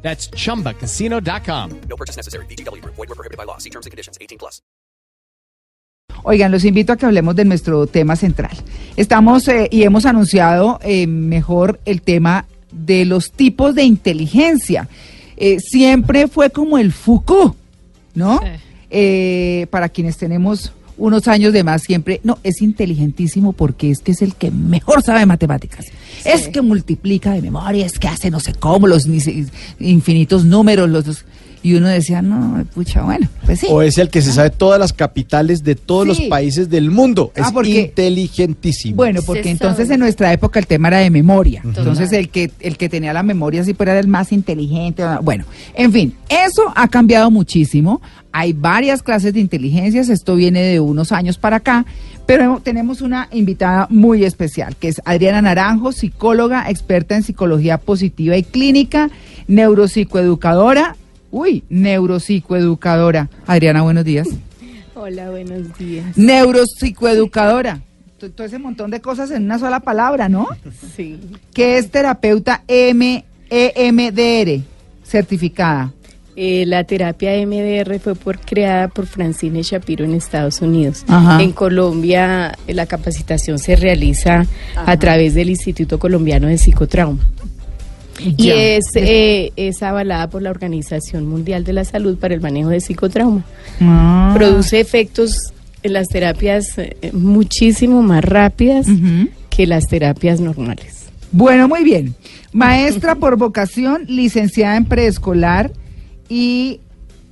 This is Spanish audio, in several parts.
That's chumbacasino.com. No purchase necessary. BGW. Void were prohibited by law. See terms and conditions. 18 plus. Oigan, los invito a que hablemos de nuestro tema central. Estamos eh, y hemos anunciado eh, mejor el tema de los tipos de inteligencia. Eh, siempre fue como el Foucault, ¿no? Eh, para quienes tenemos unos años de más, siempre, no, es inteligentísimo porque es que es el que mejor sabe matemáticas. Es que multiplica de memoria, es que hace no sé cómo, los ni- infinitos números, los... los- y uno decía, no, pucha, bueno, pues sí. O es el que se sabe todas las capitales de todos Sí. los países del mundo. Ah, es porque- inteligentísimo. Bueno, porque entonces en nuestra época el tema era de memoria. Entonces el que el que tenía la memoria sí era el más inteligente. Bueno, en fin, eso ha cambiado muchísimo. Hay varias clases de inteligencias. Esto viene de unos años para acá. Pero tenemos una invitada muy especial, que es Adriana Naranjo, psicóloga, experta en psicología positiva y clínica, neuropsicoeducadora. Uy, neuropsicoeducadora. Adriana, buenos días. Hola, buenos días. Neuropsicoeducadora. Todo ese montón de cosas en una sola palabra, ¿no? Sí. Que es terapeuta M EMDR, certificada. Eh, la terapia MDR fue por, creada por Francine Shapiro en Estados Unidos. Ajá. En Colombia eh, la capacitación se realiza a través del Instituto Colombiano de Psicotrauma. Y es, eh, es avalada por la Organización Mundial de la Salud para el manejo de psicotrauma. Ah. Produce efectos en las terapias eh, muchísimo más rápidas que las terapias normales. Bueno, muy bien. Maestra por vocación, licenciada en preescolar y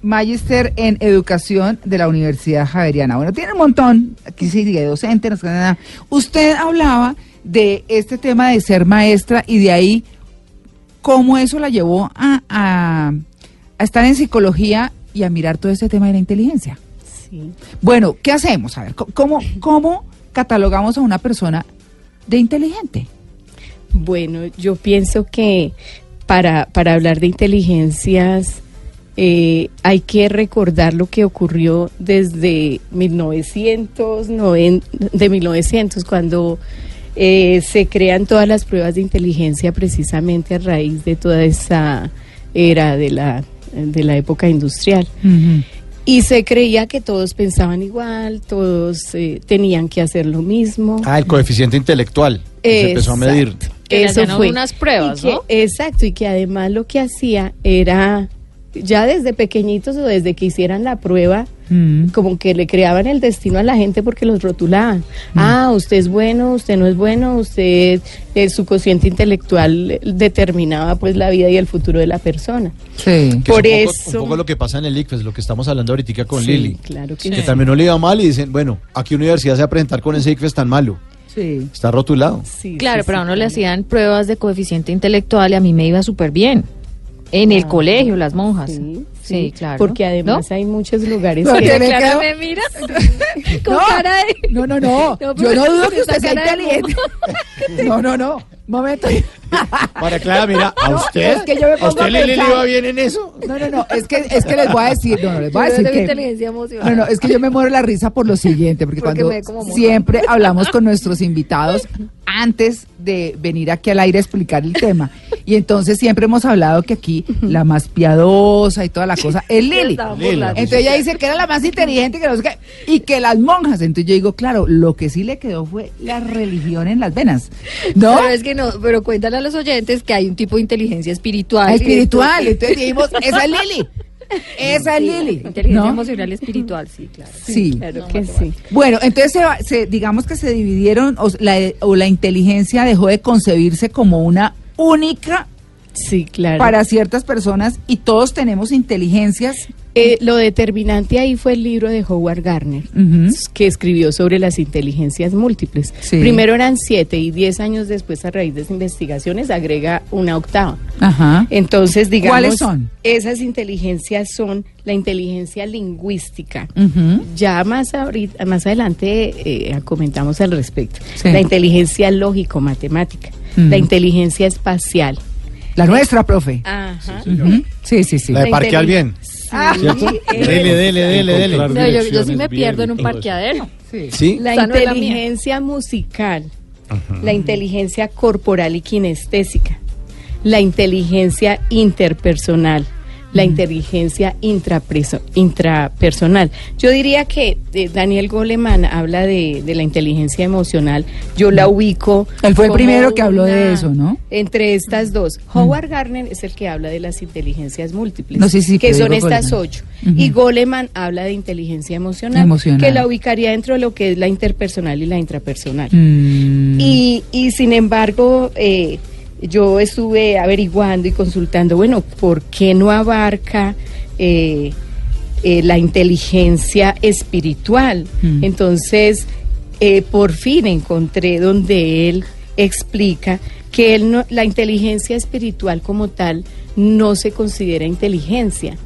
magíster en educación de la Universidad Javeriana. Bueno, tiene un montón, aquí sí, de docente, no sé nada. Usted hablaba de este tema de ser maestra y de ahí cómo eso la llevó a, a- a estar en psicología y a mirar todo este tema de la inteligencia. Sí. Bueno, ¿qué hacemos? A ver, ¿cómo, cómo catalogamos a una persona de inteligente? Bueno, yo pienso que para, para hablar de inteligencias eh, hay que recordar lo que ocurrió desde 1990, de 1900, cuando eh, se crean todas las pruebas de inteligencia precisamente a raíz de toda esa era de la, de la época industrial. Y se creía que todos pensaban igual, todos eh, tenían que hacer lo mismo. Ah, el coeficiente intelectual. que Se empezó a medir. Que Eso hacían fue. unas pruebas, Y que- ¿no? Exacto, y que además lo que hacía era, ya desde pequeñitos o desde que hicieran la prueba, Mm. como que le creaban el destino a la gente porque los rotulaban. Ah, usted es bueno, usted no es bueno, usted, eh, su cociente intelectual determinaba pues la vida y el futuro de la persona. Sí. Que Por es un poco, eso- un poco lo que pasa en el ICFES, lo que estamos hablando ahorita con Sí, Lili. claro que Que sí. también no le iba mal y dicen, bueno, ¿a qué universidad se va a presentar con ese ICFES tan malo? Sí. Está rotulado. Sí, Claro, sí, pero a sí, uno le hacían pruebas de coeficiente intelectual y a mí me iba súper bien. En el Ah, colegio, las monjas. Sí, Sí, claro. Porque además ¿No? hay muchos lugares No, que... quedó- me miras No, con cara de... no, no, no. No, Yo no dudo que usted sea inteligente. No, no, no. Momento. Para Clara, mira, ¿a No, usted? es que yo me ¿A pongo usted a le iba bien en eso? No, no, no. Es que, es que les voy a decir, no, no, les voy a decir que. inteligencia emocional. No, no, es que yo me muero la risa por lo siguiente, porque, Porque cuando siempre hablamos con nuestros invitados antes de venir aquí al aire a explicar el tema. Y entonces siempre hemos hablado que aquí la más piadosa y toda la cosa es Lili. Entonces ella dice que era la más inteligente que no sé qué, y que las monjas. Entonces yo digo, claro, lo que sí le quedó fue la religión en las venas. ¿No? Pero es que no, pero cuéntale a los oyentes que hay un tipo de inteligencia espiritual. Espiritual. Entonces dijimos, esa es Lili. Esa es Lili. Inteligencia ¿no? emocional espiritual, sí, claro. Sí. Claro que sí. Bueno, entonces se va- se- digamos que se dividieron, o la, o la inteligencia dejó de concebirse como una única Sí, claro. para ciertas personas y todos tenemos inteligencias. Eh, lo determinante ahí fue el libro de Howard Gardner, Ujú. que escribió sobre las inteligencias múltiples. Sí. Primero eran siete y diez años después, a raíz de esas investigaciones, agrega una octava. Ajá. Entonces, digamos, ¿Cuáles son? esas inteligencias son la inteligencia lingüística. Ya más ahorita, más adelante eh, comentamos al respecto. Sí. La inteligencia lógico-matemática, la inteligencia espacial. La nuestra, profe. Ajá. Ujú. Sí, sí, sí. La de parquear bien. Sí, ¿Cierto? eh, Dele, dele, dele, dele. No, yo, yo sí me pierdo en un parqueadero. Sí. ¿Sí? La Esa no es la mía. inteligencia musical, la inteligencia corporal y kinestésica, la inteligencia interpersonal, la inteligencia intrapersonal. Yo diría que eh, Daniel Goleman habla de, de la inteligencia emocional, yo la ubico. Él fue el primero que habló de eso, ¿no? Entre estas dos. Howard Gardner es el que habla de las inteligencias múltiples, No, sí, sí, que son estas Goleman. ocho. Y Goleman habla de inteligencia emocional, Emocional. que la ubicaría dentro de lo que es la interpersonal y la intrapersonal. Mm. Y, y sin embargo, eh, yo estuve averiguando y consultando, bueno, ¿por qué no abarca eh, eh, la inteligencia espiritual? Mm. Entonces, eh, por fin encontré donde él explica que él no, la inteligencia espiritual como tal no se considera inteligencia.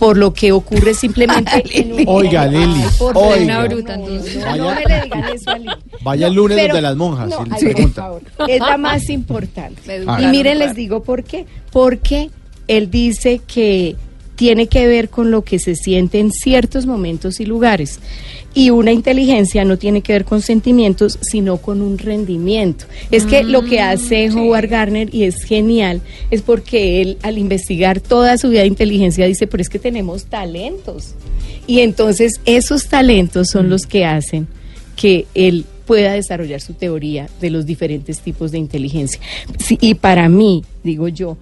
Por lo que ocurre simplemente en un- Oiga, Lili, oiga. bruta, no, no, Vaya- no me le digan eso a Lili. Vaya el lunes Pero- de las monjas. si pregunta. favor, es la más importante. Y miren, les digo por qué. Porque él dice que tiene que ver con lo que se siente en ciertos momentos y lugares. Y una inteligencia no tiene que ver con sentimientos, sino con un rendimiento. Es que lo que hace Howard Gardner, y es genial, es porque él, al investigar toda su vida de inteligencia, dice, pero es que tenemos talentos. Y entonces esos talentos son los que hacen que él pueda desarrollar su teoría de los diferentes tipos de inteligencia. Sí, y para mí, digo yo,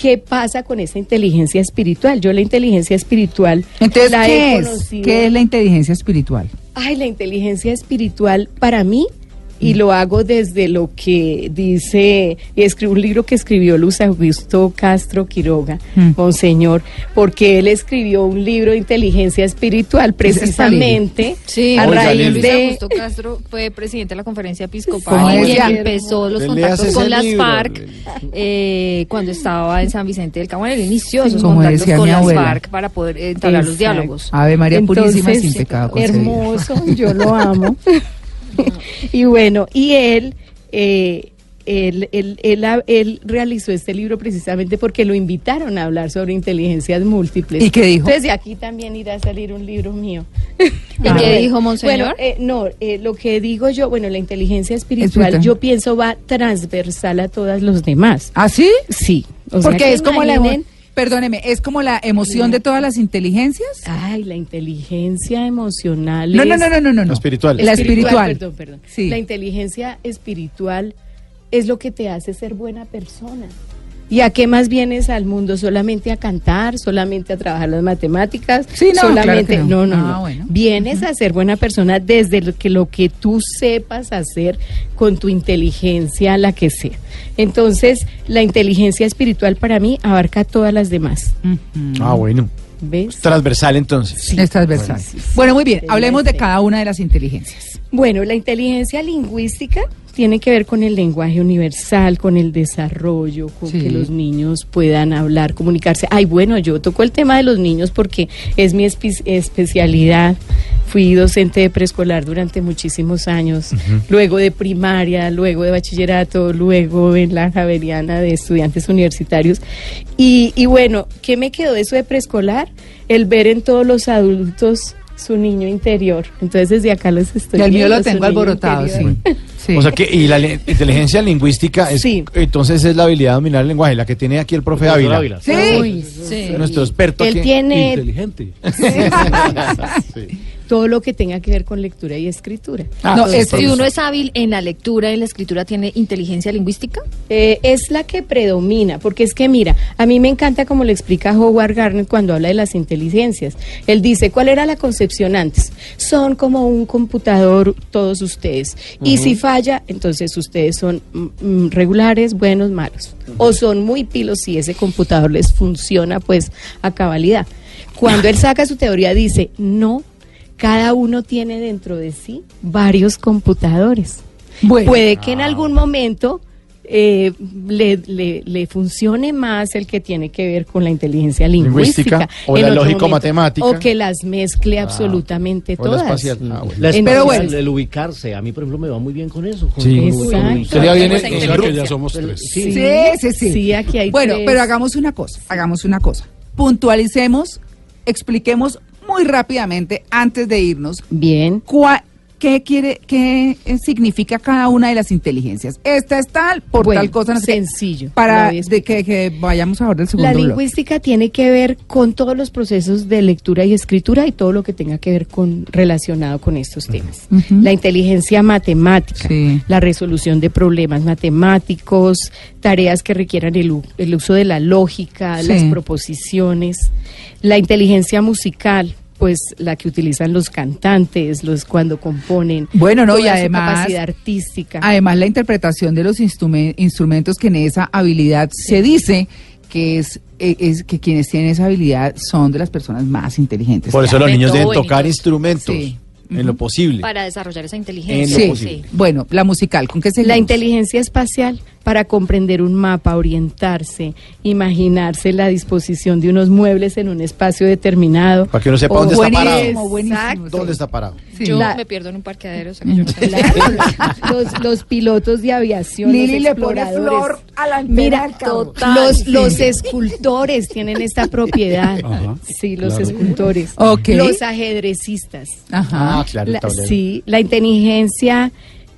¿qué pasa con esa inteligencia espiritual? Yo la inteligencia espiritual Entonces, la ¿qué he es? conocido. ¿Qué es la inteligencia espiritual? Ay, la inteligencia espiritual para mí, y lo hago desde lo que dice, y escribo un libro que escribió Luz Augusto Castro Quiroga, Mm. Monseñor, porque él escribió un libro de inteligencia espiritual precisamente Sí, a raíz. Luis de... Augusto Castro fue presidente de la conferencia ¿Cómo episcopal y empezó los contactos con las libro, FARC eh, cuando estaba en San Vicente del Campo. Él inició esos Como contactos con las abuela. FARC para poder entablar los diálogos. Ave María Purísima sin pecado concebido. Hermoso, yo lo amo. Y bueno, y él, eh, él, él, él él realizó este libro precisamente porque lo invitaron a hablar sobre inteligencias múltiples. ¿Y qué dijo? Entonces de aquí también irá a salir un libro mío. ¿Y Ah. qué dijo Monseñor? Bueno, eh, no, eh, lo que digo yo, bueno, la inteligencia espiritual, yo pienso va transversal a todas los demás. ¿Ah, sí? Sí. o Porque que es como la Perdóneme, ¿es como la emoción de todas las inteligencias? Ay, la inteligencia emocional. No, no, es- no, no, no, no. La espiritual. La espiritual. Perdón, perdón. Sí. La inteligencia espiritual es lo que te hace ser buena persona. ¿Y a qué más vienes al mundo? ¿Solamente a cantar? ¿Solamente a trabajar las matemáticas? Sí, no, solamente claro que no. no, no, Ah, no. bueno. Vienes a ser buena persona desde lo que lo que tú sepas hacer con tu inteligencia, la que sea. Entonces, la inteligencia espiritual para mí abarca todas las demás. Ah, bueno. ¿Ves? Transversal entonces. Es transversal. Sí, sí, sí. Bueno, muy bien. Sí, Hablemos de sí. cada una de las inteligencias. Bueno, la inteligencia lingüística tiene que ver con el lenguaje universal, con el desarrollo, con Sí. que los niños puedan hablar, comunicarse. Ay, bueno, yo toco el tema de los niños porque es mi espe- especialidad. Fui docente de preescolar durante muchísimos años, luego de primaria, luego de bachillerato, luego en la Javeriana de estudiantes universitarios. Y, y bueno, ¿qué me quedó de eso de preescolar? El ver en todos los adultos su niño interior. Entonces desde acá los estoy Y el mío lo tengo alborotado, sí. Sí. O sea que, y la inteligencia lingüística es, Sí. entonces es la habilidad de dominar el lenguaje, la que tiene aquí el profe Ávila. Sí. Uy, sí. Nuestro experto Él aquí. tiene Inteligente. Todo lo que tenga que ver con lectura y escritura. Ah, No, Entonces, si uno es hábil en la lectura y en la escritura, ¿tiene inteligencia lingüística? Eh, es la que predomina, porque es que mira, a mí me encanta como lo explica Howard Garner cuando habla de las inteligencias. Él dice, ¿cuál era la concepción antes? Son como un computador todos ustedes. Y si falla, entonces ustedes son mm, mm, regulares, buenos, malos. O son muy pilos si ese computador les funciona pues a cabalidad. Cuando él saca su teoría dice, no, cada uno tiene dentro de sí varios computadores. Bueno. Puede que en algún momento eh, le, le- le funcione más el que tiene que ver con la inteligencia lingüística. Lingüística, o en la lógico-matemática. O que las mezcle absolutamente O la todas. espacial. Ah, bueno. La Entonces- Pero espacial, bueno. el ubicarse, a mí por ejemplo me va muy bien con eso. con- Sí. Sería bien ya somos tres. Sí, Sí, sí, sí. Sí, aquí hay Bueno, tres. pero hagamos una cosa, hagamos una cosa. Puntualicemos, expliquemos muy rápidamente antes de irnos Bien. cua- qué quiere, qué eh, significa cada una de las inteligencias. Esta es tal, por Bueno, tal cosa, no sencillo. Para de que, que vayamos ahora del segundo La bloque. lingüística tiene que ver con todos los procesos de lectura y escritura y todo lo que tenga que ver con relacionado con estos temas. La inteligencia matemática, Sí. la resolución de problemas matemáticos, tareas que requieran el, el uso de la lógica, Sí. las proposiciones, la inteligencia musical, pues la que utilizan los cantantes, los cuando componen. Bueno, no, toda y su además- capacidad artística. Además, la interpretación de los instrumen- instrumentos que en esa habilidad se dice que es, eh, es que quienes tienen esa habilidad son de las personas más inteligentes. Por eso los niños deben tocar instrumentos Sí. En lo posible. Para desarrollar esa En inteligencia. lo Sí. Bueno, la musical, ¿con qué se La inteligencia espacial para comprender un mapa, orientarse, imaginarse la disposición de unos muebles en un espacio determinado. Para que uno sepa O- dónde está parado. buenísimo. ¿Dónde está parado? Sí. Yo La- me pierdo en un parqueadero. o sea que yo no sé. Claro, los, los pilotos de aviación, Lili los le pone flor a la Mira, total. los, los escultores tienen esta propiedad. Ajá, sí, los claro. escultores. Los ajedrecistas. Ajá. Ah, claro, La- sí, la inteligencia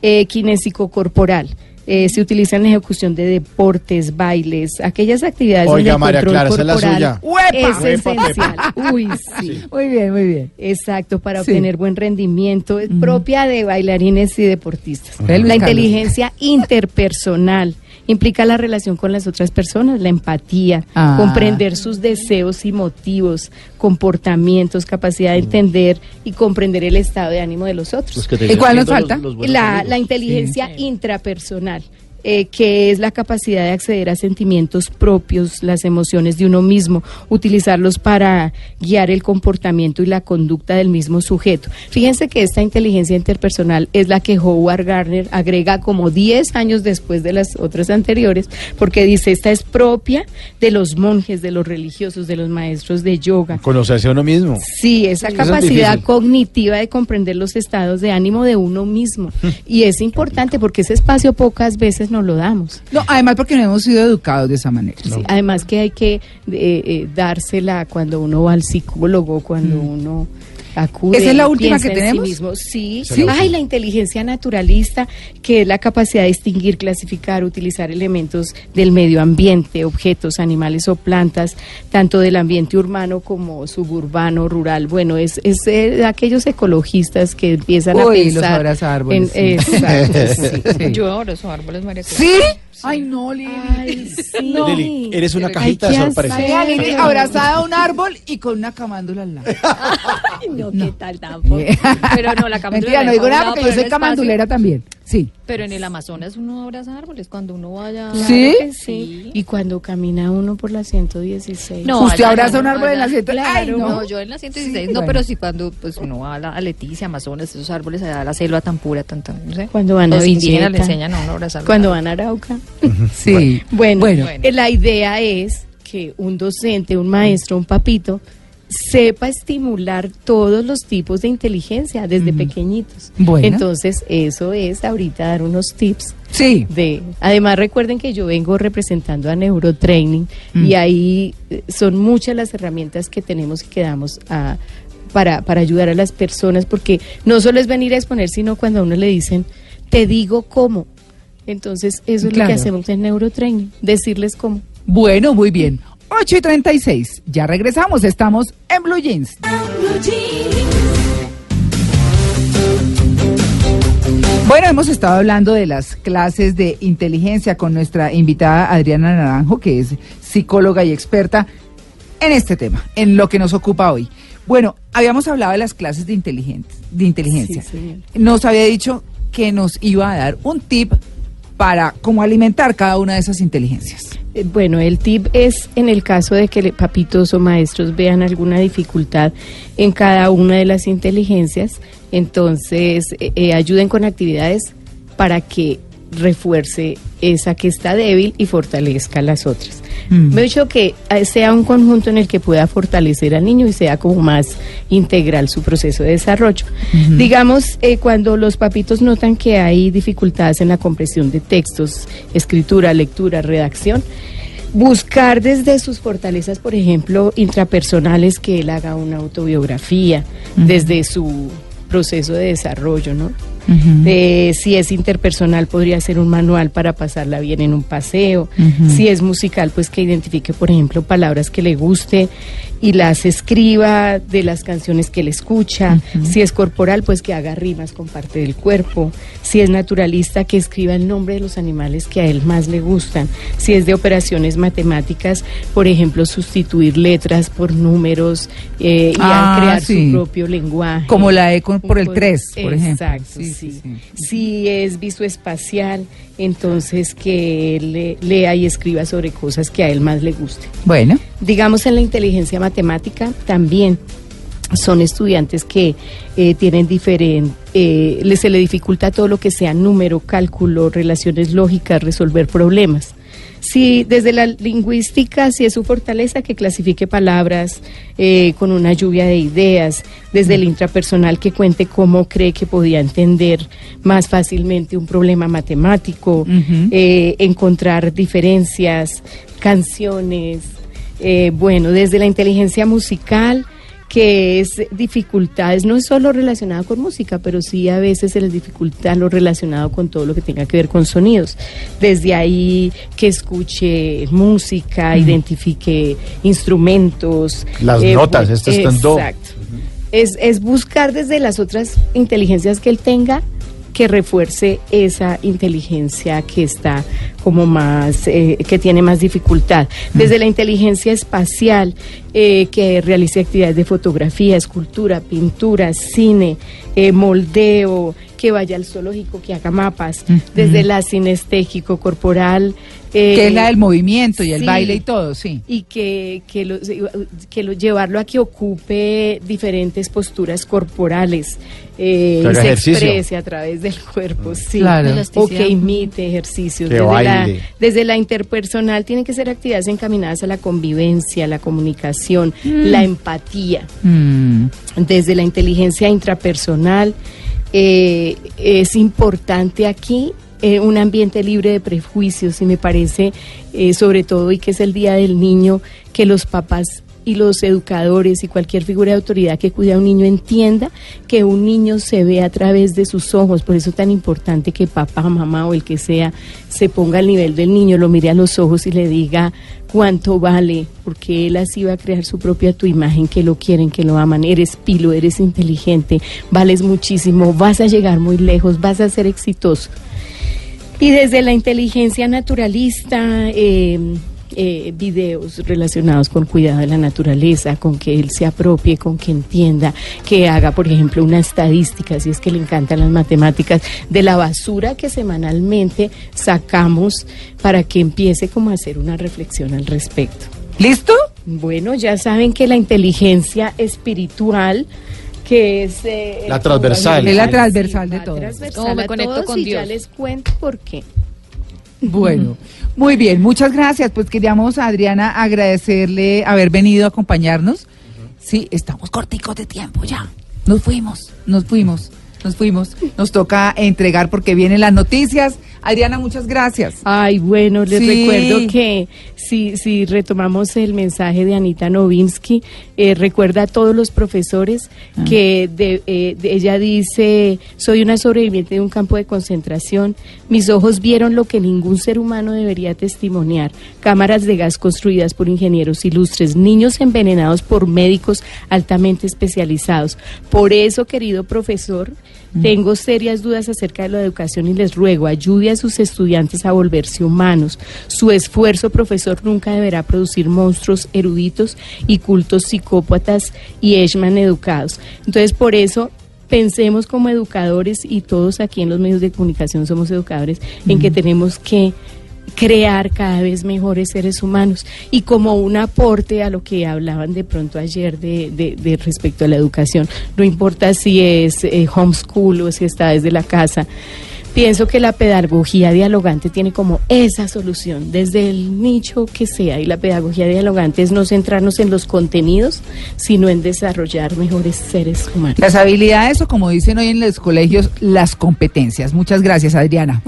eh, kinésico-corporal. Eh, se utiliza en la ejecución de deportes, bailes, aquellas actividades Oiga, donde María Clara, esa es la corporal suya. ¡Uepa! es Uepa, esencial. Uy, sí. Muy bien, muy bien. Exacto, para Sí. obtener buen rendimiento, es propia de bailarines y deportistas. La Carlos. inteligencia interpersonal implica la relación con las otras personas, la empatía, Ah. comprender sus deseos y motivos, comportamientos, capacidad de entender y comprender el estado de ánimo de los otros. ¿Y cuál nos los- falta? los La, la inteligencia intrapersonal, eh, que es la capacidad de acceder a sentimientos propios, las emociones de uno mismo, utilizarlos para guiar el comportamiento y la conducta del mismo sujeto. Fíjense que esta inteligencia interpersonal es la que Howard Gardner agrega como 10 años después de las otras anteriores, porque dice, esta es propia de los monjes, de los religiosos, de los maestros de yoga. Conocerse a uno mismo. Sí, esa es capacidad cognitiva de comprender los estados de ánimo de uno mismo. Y es importante porque ese espacio pocas veces nos lo damos. No, además porque no hemos sido educados de esa manera. Sí, además que hay que eh, eh, dársela cuando uno va al psicólogo, cuando uno acude. ¿Esa es la última que sí tenemos? mismo. Sí, ¿Sí? Ay, la inteligencia naturalista, que es la capacidad de distinguir, clasificar, utilizar elementos del medio ambiente, objetos, animales o plantas, tanto del ambiente urbano como suburbano, rural. Bueno, es, es eh, de aquellos ecologistas que empiezan a Uy, los pensar abraza árboles, en- sí. exacto, sí. Sí. Yo ahora esos árboles, María. ¿Sí? Ay, no, Lili. Ay, sí. Lili, eres una cajita de sorpresa. Lili abrazada a un árbol y con una camándula al lado. Ay, no, ¿qué tal tampoco? Pero no, la camándula Mentira, no digo a nada porque yo soy camandulera también. Sí. Pero en el Amazonas uno abraza árboles cuando uno vaya. ¿Sí? Claro sí. Y cuando camina uno por la 116. No, ¿Usted abraza no, un árbol en la allá- siete? Ay, Claro, no. no. yo en la 116 Sí, no, bueno. pero sí cuando pues uno va a, la, a Leticia, Amazonas, esos árboles allá, la selva tan pura, tan, tan, no sé. Cuando van a Los indígenas le enseñan a uno a abrazar. Cuando van a Arauca. Sí. Bueno, Bueno. eh, la idea es que un docente, un maestro, un papito, sepa estimular todos los tipos de inteligencia desde pequeñitos. Bueno. Entonces, eso es ahorita dar unos tips Sí. de además recuerden que yo vengo representando a Neurotraining Mm. y ahí eh, son muchas las herramientas que tenemos y que damos a para, para ayudar a las personas porque no solo es venir a exponer sino cuando a uno le dicen te digo cómo entonces eso es lo que hacemos en Neurotraining decirles cómo Bueno, muy bien. 8 y 36. Ya regresamos, estamos en Blue Jeans. Bueno, hemos estado hablando de las clases de inteligencia con nuestra invitada Adriana Naranjo, que es psicóloga y experta en este tema, en lo que nos ocupa hoy. Bueno, habíamos hablado de las clases de, de inteligencia. Nos había dicho que nos iba a dar un tip para cómo alimentar cada una de esas inteligencias. Eh, Bueno, el tip es en el caso de que papitos o maestros vean alguna dificultad en cada una de las inteligencias, entonces eh, eh, ayuden con actividades para que refuerce esa que está débil y fortalezca las otras. Mm. Me he dicho que eh, sea un conjunto en el que pueda fortalecer al niño y sea como más integral su proceso de desarrollo. Digamos, eh, cuando los papitos notan que hay dificultades en la comprensión de textos, escritura, lectura, redacción, buscar desde sus fortalezas, por ejemplo, intrapersonales, que él haga una autobiografía, desde su proceso de desarrollo, ¿no? Eh, si es interpersonal, podría ser un manual para pasarla bien en un paseo. Si es musical, pues que identifique, por ejemplo, palabras que le guste y las escriba de las canciones que le escucha. Si es corporal, pues que haga rimas con parte del cuerpo. Si es naturalista, que escriba el nombre de los animales que a él más le gustan. Si es de operaciones matemáticas, por ejemplo, sustituir letras por números eh, y Ah, crear sí. su propio lenguaje. Como la E por el po- 3, por ejemplo. Exacto, Sí, sí. Si es visoespacial, entonces que le- lea y escriba sobre cosas que a él más le guste. Bueno, Digamos en la inteligencia matemática también son estudiantes que eh, tienen diferente, eh, se le dificulta todo lo que sea número, cálculo, relaciones lógicas, resolver problemas. Si desde la lingüística, si es su fortaleza, que clasifique palabras eh, con una lluvia de ideas, desde el intrapersonal que cuente cómo cree que podía entender más fácilmente un problema matemático, eh, encontrar diferencias, canciones, eh, bueno, desde la inteligencia musical, que es dificultades, no es solo relacionado con música, pero sí a veces se les dificulta lo relacionado con todo lo que tenga que ver con sonidos. Desde ahí que escuche música, identifique instrumentos. Las notas, este está en do. Exacto. Es, es buscar desde las otras inteligencias que él tenga que refuerce esa inteligencia que está como más, eh, que tiene más dificultad. Desde la inteligencia espacial, eh, que realice actividades de fotografía, escultura, pintura, cine, eh, moldeo, que vaya al zoológico, que haga mapas. Desde la sinestésico corporal. eh, que es la del movimiento y el sí. baile y todo, sí. y que, que, lo, que lo- llevarlo a que ocupe diferentes posturas corporales, eh, y se ejercicio. exprese a través del cuerpo, sí. Claro. O que imite ejercicios. Que desde, la, desde la interpersonal tienen que ser actividades encaminadas a la convivencia, la comunicación, la empatía Mm. desde la inteligencia intrapersonal. Eh, es importante aquí eh, un ambiente libre de prejuicios y me parece, eh, sobre todo, y que es el Día del Niño, que los papás y los educadores y cualquier figura de autoridad que cuide a un niño entienda que un niño se ve a través de sus ojos. Por eso es tan importante que papá, mamá o el que sea se ponga al nivel del niño, lo mire a los ojos y le diga cuánto vale, porque él así va a crear su propia tu imagen, que lo quieren, que lo aman. Eres pilo, eres inteligente, vales muchísimo, vas a llegar muy lejos, vas a ser exitoso. Y desde la inteligencia naturalista, eh, eh, videos relacionados con cuidado de la naturaleza, con que él se apropie, con que entienda, que haga, por ejemplo, una estadística, si es que le encantan las matemáticas, de la basura que semanalmente sacamos para que empiece como a hacer una reflexión al respecto. ¿Listo? Bueno, ya saben que la inteligencia espiritual que es eh, La transversal. Es la transversal de la todo. transversal ¿Cómo me conecto todos con y ya Dios? les cuento por qué. Bueno, muy bien, muchas gracias. Pues queríamos, Adriana, agradecerle haber venido a acompañarnos. Sí, estamos corticos de tiempo ya. Nos fuimos, nos fuimos, nos fuimos. Nos toca entregar porque vienen las noticias. Adriana, muchas gracias. Ay, bueno, les Sí. recuerdo que si, si retomamos el mensaje de Anita Novinsky, eh, recuerda a todos los profesores Ah. que de- eh, de- ella dice, soy una sobreviviente de un campo de concentración, mis ojos vieron lo que ningún ser humano debería testimoniar, cámaras de gas construidas por ingenieros ilustres, niños envenenados por médicos altamente especializados. Por eso, querido profesor, tengo serias dudas acerca de la educación y les ruego, ayude a sus estudiantes a volverse humanos. Su esfuerzo, profesor, nunca deberá producir monstruos eruditos y cultos psicópatas y Eichmann educados. Entonces, por eso pensemos como educadores y todos aquí en los medios de comunicación somos educadores en que tenemos que crear cada vez mejores seres humanos y como un aporte a lo que hablaban de pronto ayer de, de- respecto a la educación, no importa si es eh, homeschool o si está desde la casa. Pienso que la pedagogía dialogante tiene como esa solución, desde el nicho que sea, y la pedagogía dialogante es no centrarnos en los contenidos, sino en desarrollar mejores seres humanos. Las habilidades o como dicen hoy en los colegios, las competencias. Muchas gracias, Adriana.